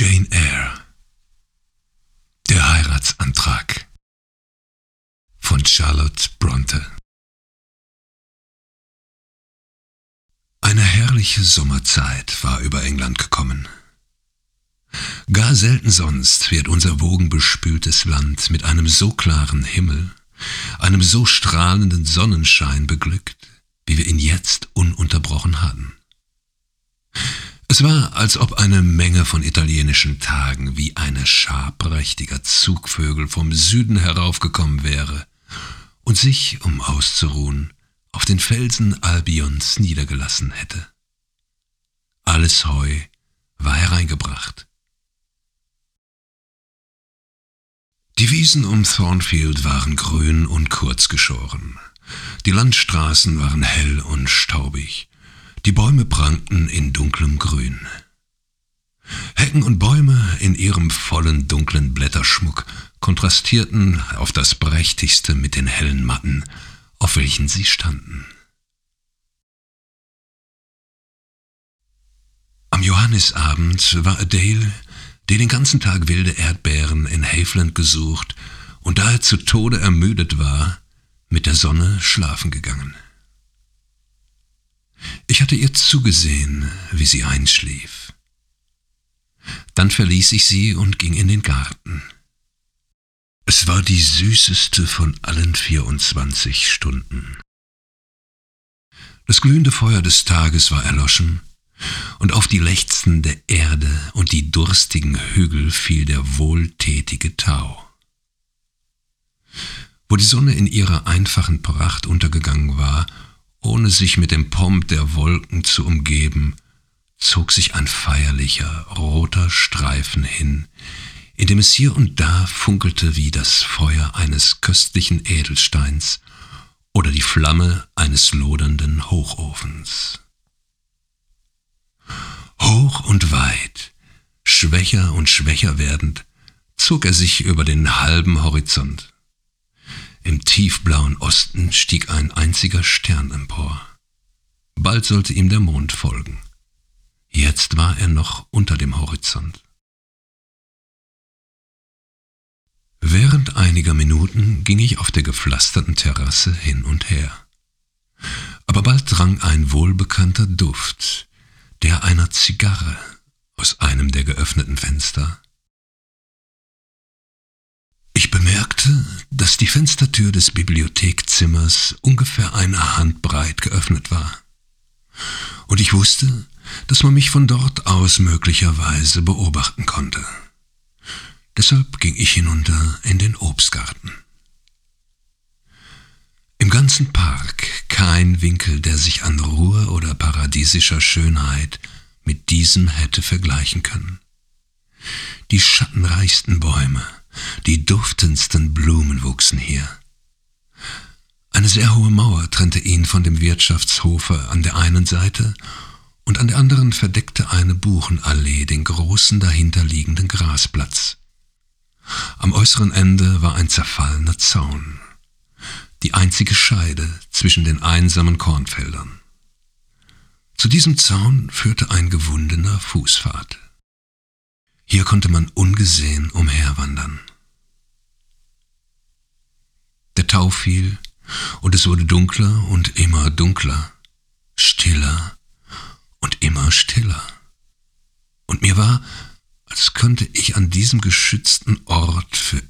Jane Eyre Der Heiratsantrag von Charlotte Bronte Eine herrliche Sommerzeit war über England gekommen. Gar selten sonst wird unser wogenbespültes Land mit einem so klaren Himmel, einem so strahlenden Sonnenschein beglückt, wie wir ihn jetzt ununterbrochen hatten. Es war, als ob eine Menge von italienischen Tagen wie eine Schar prächtiger Zugvögel vom Süden heraufgekommen wäre und sich, um auszuruhen, auf den Felsen Albions niedergelassen hätte. Alles Heu war hereingebracht. Die Wiesen um Thornfield waren grün und kurz geschoren. Die Landstraßen waren hell und staubig. Die Bäume prangten in dunklem Grün. Hecken und Bäume in ihrem vollen dunklen Blätterschmuck kontrastierten auf das prächtigste mit den hellen Matten, auf welchen sie standen. Am Johannisabend war Adele, der den ganzen Tag wilde Erdbeeren in Haveland gesucht und da er zu Tode ermüdet war, mit der Sonne schlafen gegangen. Ich hatte ihr zugesehen, wie sie einschlief. Dann verließ ich sie und ging in den Garten. Es war die süßeste von allen 24 Stunden. Das glühende Feuer des Tages war erloschen, und auf die Lechzen der Erde und die durstigen Hügel fiel der wohltätige Tau. Wo die Sonne in ihrer einfachen Pracht untergegangen war, ohne sich mit dem Pomp der Wolken zu umgeben, zog sich ein feierlicher, roter Streifen hin, in dem es hier und da funkelte wie das Feuer eines köstlichen Edelsteins oder die Flamme eines lodernden Hochofens. Hoch und weit, schwächer und schwächer werdend, zog er sich über den halben Horizont. Im tiefblauen Osten stieg ein einziger Stern empor. Bald sollte ihm der Mond folgen. Jetzt war er noch unter dem Horizont. Während einiger Minuten ging ich auf der gepflasterten Terrasse hin und her. Aber bald drang ein wohlbekannter Duft, der einer Zigarre, aus einem der geöffneten Fenster. Ich bemerkte, dass die Fenstertür des Bibliothekzimmers ungefähr eine Hand breit geöffnet war. Und ich wusste, dass man mich von dort aus möglicherweise beobachten konnte. Deshalb ging ich hinunter in den Obstgarten. Im ganzen Park kein Winkel, der sich an Ruhe oder paradiesischer Schönheit mit diesem hätte vergleichen können. Die schattenreichsten Bäume, die duftendsten Blumen wuchsen hier. Eine sehr hohe Mauer trennte ihn von dem Wirtschaftshofe an der einen Seite und an der anderen verdeckte eine Buchenallee den großen dahinterliegenden Grasplatz. Am äußeren Ende war ein zerfallener Zaun, die einzige Scheide zwischen den einsamen Kornfeldern. Zu diesem Zaun führte ein gewundener Fußpfad. Hier konnte man ungesehen umherwandern. Der Tau fiel, und es wurde dunkler und immer dunkler, stiller und immer stiller. Und mir war, als könnte ich an diesem geschützten Ort für